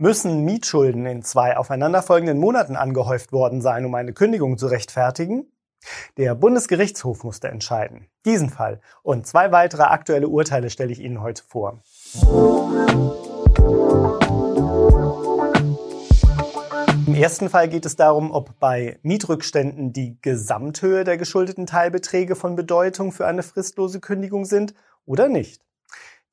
Müssen Mietschulden in zwei aufeinanderfolgenden Monaten angehäuft worden sein, um eine Kündigung zu rechtfertigen? Der Bundesgerichtshof musste entscheiden. Diesen Fall und zwei weitere aktuelle Urteile stelle ich Ihnen heute vor. Im ersten Fall geht es darum, ob bei Mietrückständen die Gesamthöhe der geschuldeten Teilbeträge von Bedeutung für eine fristlose Kündigung sind oder nicht.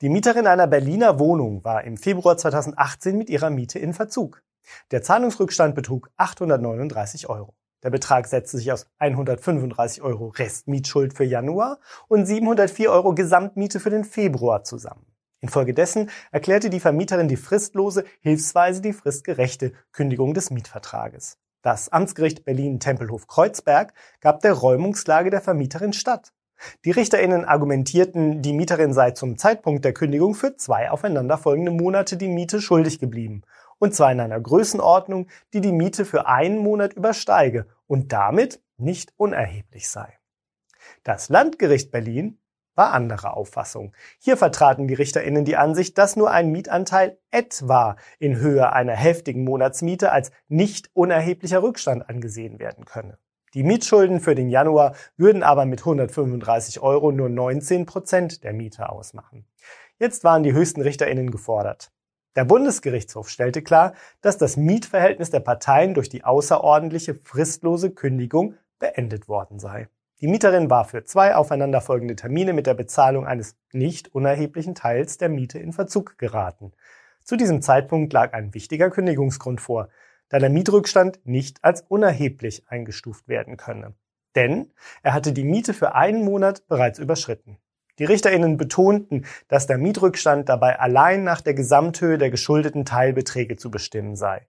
Die Mieterin einer Berliner Wohnung war im Februar 2018 mit ihrer Miete in Verzug. Der Zahlungsrückstand betrug 839 Euro. Der Betrag setzte sich aus 135 Euro Restmietschuld für Januar und 704 Euro Gesamtmiete für den Februar zusammen. Infolgedessen erklärte die Vermieterin die fristlose, hilfsweise die fristgerechte Kündigung des Mietvertrages. Das Amtsgericht Berlin-Tempelhof-Kreuzberg gab der Räumungslage der Vermieterin statt. Die RichterInnen argumentierten, die Mieterin sei zum Zeitpunkt der Kündigung für zwei aufeinanderfolgende Monate die Miete schuldig geblieben. Und zwar in einer Größenordnung, die die Miete für einen Monat übersteige und damit nicht unerheblich sei. Das Landgericht Berlin war anderer Auffassung. Hier vertraten die RichterInnen die Ansicht, dass nur ein Mietanteil etwa in Höhe einer heftigen Monatsmiete als nicht unerheblicher Rückstand angesehen werden könne. Die Mietschulden für den Januar würden aber mit 135 Euro nur 19 Prozent der Miete ausmachen. Jetzt waren die höchsten RichterInnen gefordert. Der Bundesgerichtshof stellte klar, dass das Mietverhältnis der Parteien durch die außerordentliche fristlose Kündigung beendet worden sei. Die Mieterin war für zwei aufeinanderfolgende Termine mit der Bezahlung eines nicht unerheblichen Teils der Miete in Verzug geraten. Zu diesem Zeitpunkt lag ein wichtiger Kündigungsgrund vor, da der Mietrückstand nicht als unerheblich eingestuft werden könne. Denn er hatte die Miete für einen Monat bereits überschritten. Die Richterinnen betonten, dass der Mietrückstand dabei allein nach der Gesamthöhe der geschuldeten Teilbeträge zu bestimmen sei.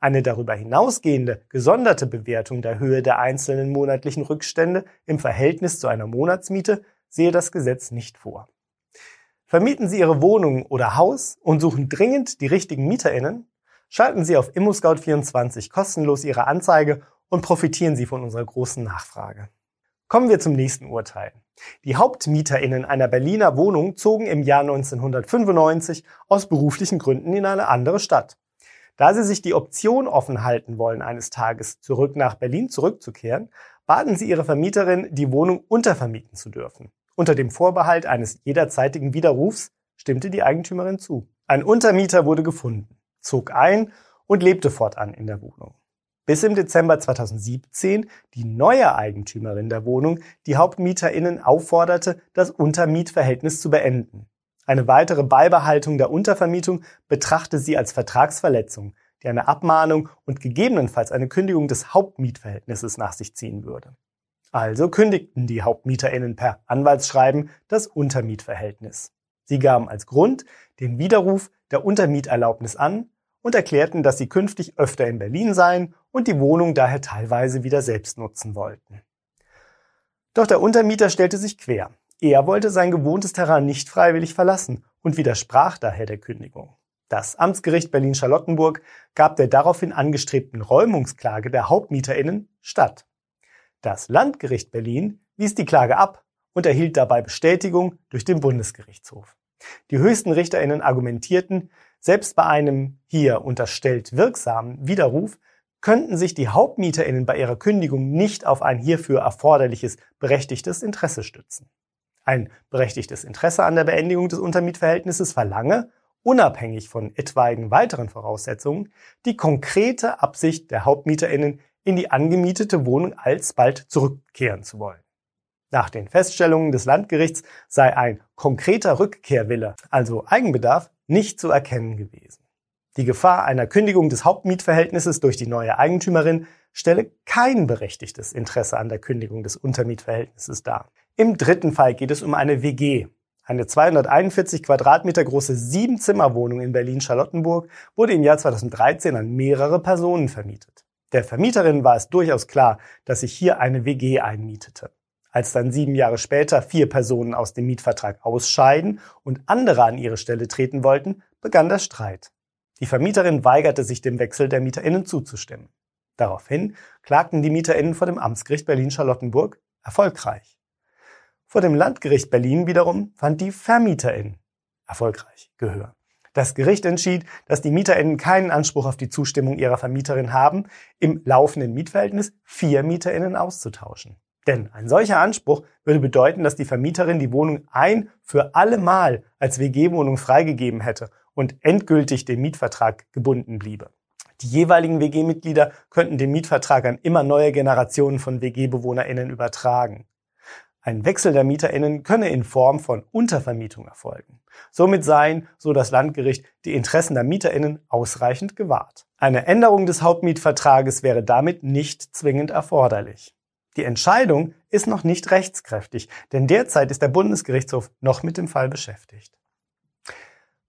Eine darüber hinausgehende gesonderte Bewertung der Höhe der einzelnen monatlichen Rückstände im Verhältnis zu einer Monatsmiete sehe das Gesetz nicht vor. Vermieten Sie Ihre Wohnung oder Haus und suchen dringend die richtigen MieterInnen? Schalten Sie auf ImmoScout24 kostenlos Ihre Anzeige und profitieren Sie von unserer großen Nachfrage. Kommen wir zum nächsten Urteil. Die HauptmieterInnen einer Berliner Wohnung zogen im Jahr 1995 aus beruflichen Gründen in eine andere Stadt. Da sie sich die Option offen halten wollen, eines Tages zurück nach Berlin zurückzukehren, baten sie ihre Vermieterin, die Wohnung untervermieten zu dürfen. Unter dem Vorbehalt eines jederzeitigen Widerrufs stimmte die Eigentümerin zu. Ein Untermieter wurde gefunden zog ein und lebte fortan in der Wohnung. Bis im Dezember 2017 die neue Eigentümerin der Wohnung die HauptmieterInnen aufforderte, das Untermietverhältnis zu beenden. Eine weitere Beibehaltung der Untervermietung betrachte sie als Vertragsverletzung, die eine Abmahnung und gegebenenfalls eine Kündigung des Hauptmietverhältnisses nach sich ziehen würde. Also kündigten die HauptmieterInnen per Anwaltsschreiben das Untermietverhältnis. Sie gaben als Grund den Widerruf der Untermieterlaubnis an und erklärten, dass sie künftig öfter in Berlin seien und die Wohnung daher teilweise wieder selbst nutzen wollten. Doch der Untermieter stellte sich quer. Er wollte sein gewohntes Terrain nicht freiwillig verlassen und widersprach daher der Kündigung. Das Amtsgericht Berlin-Charlottenburg gab der daraufhin angestrebten Räumungsklage der HauptmieterInnen statt. Das Landgericht Berlin wies die Klage ab und erhielt dabei Bestätigung durch den Bundesgerichtshof. Die höchsten RichterInnen argumentierten, selbst bei einem hier unterstellt wirksamen Widerruf könnten sich die HauptmieterInnen bei ihrer Kündigung nicht auf ein hierfür erforderliches berechtigtes Interesse stützen. Ein berechtigtes Interesse an der Beendigung des Untermietverhältnisses verlange, unabhängig von etwaigen weiteren Voraussetzungen, die konkrete Absicht der HauptmieterInnen in die angemietete Wohnung alsbald zurückkehren zu wollen. Nach den Feststellungen des Landgerichts sei ein konkreter Rückkehrwille, also Eigenbedarf, nicht zu erkennen gewesen. Die Gefahr einer Kündigung des Hauptmietverhältnisses durch die neue Eigentümerin stelle kein berechtigtes Interesse an der Kündigung des Untermietverhältnisses dar. Im dritten Fall geht es um eine WG. Eine 241 Quadratmeter große Sieben-Zimmer-Wohnung in Berlin-Charlottenburg wurde im Jahr 2013 an mehrere Personen vermietet. Der Vermieterin war es durchaus klar, dass sich hier eine WG einmietete. Als dann sieben Jahre später vier Personen aus dem Mietvertrag ausscheiden und andere an ihre Stelle treten wollten, begann der Streit. Die Vermieterin weigerte sich dem Wechsel der MieterInnen zuzustimmen. Daraufhin klagten die MieterInnen vor dem Amtsgericht Berlin-Charlottenburg erfolgreich. Vor dem Landgericht Berlin wiederum fand die Vermieterin erfolgreich Gehör. Das Gericht entschied, dass die MieterInnen keinen Anspruch auf die Zustimmung ihrer Vermieterin haben, im laufenden Mietverhältnis vier MieterInnen auszutauschen. Denn ein solcher Anspruch würde bedeuten, dass die Vermieterin die Wohnung ein für alle Mal als WG-Wohnung freigegeben hätte und endgültig dem Mietvertrag gebunden bliebe. Die jeweiligen WG-Mitglieder könnten den Mietvertrag an immer neue Generationen von WG-BewohnerInnen übertragen. Ein Wechsel der MieterInnen könne in Form von Untervermietung erfolgen. Somit seien, so das Landgericht, die Interessen der MieterInnen ausreichend gewahrt. Eine Änderung des Hauptmietvertrages wäre damit nicht zwingend erforderlich. Die Entscheidung ist noch nicht rechtskräftig, denn derzeit ist der Bundesgerichtshof noch mit dem Fall beschäftigt.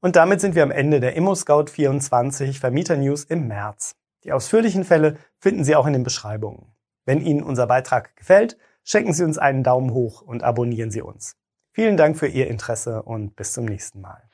Und damit sind wir am Ende der ImmoScout24 Vermieter News im März. Die ausführlichen Fälle finden Sie auch in den Beschreibungen. Wenn Ihnen unser Beitrag gefällt, schenken Sie uns einen Daumen hoch und abonnieren Sie uns. Vielen Dank für Ihr Interesse und bis zum nächsten Mal.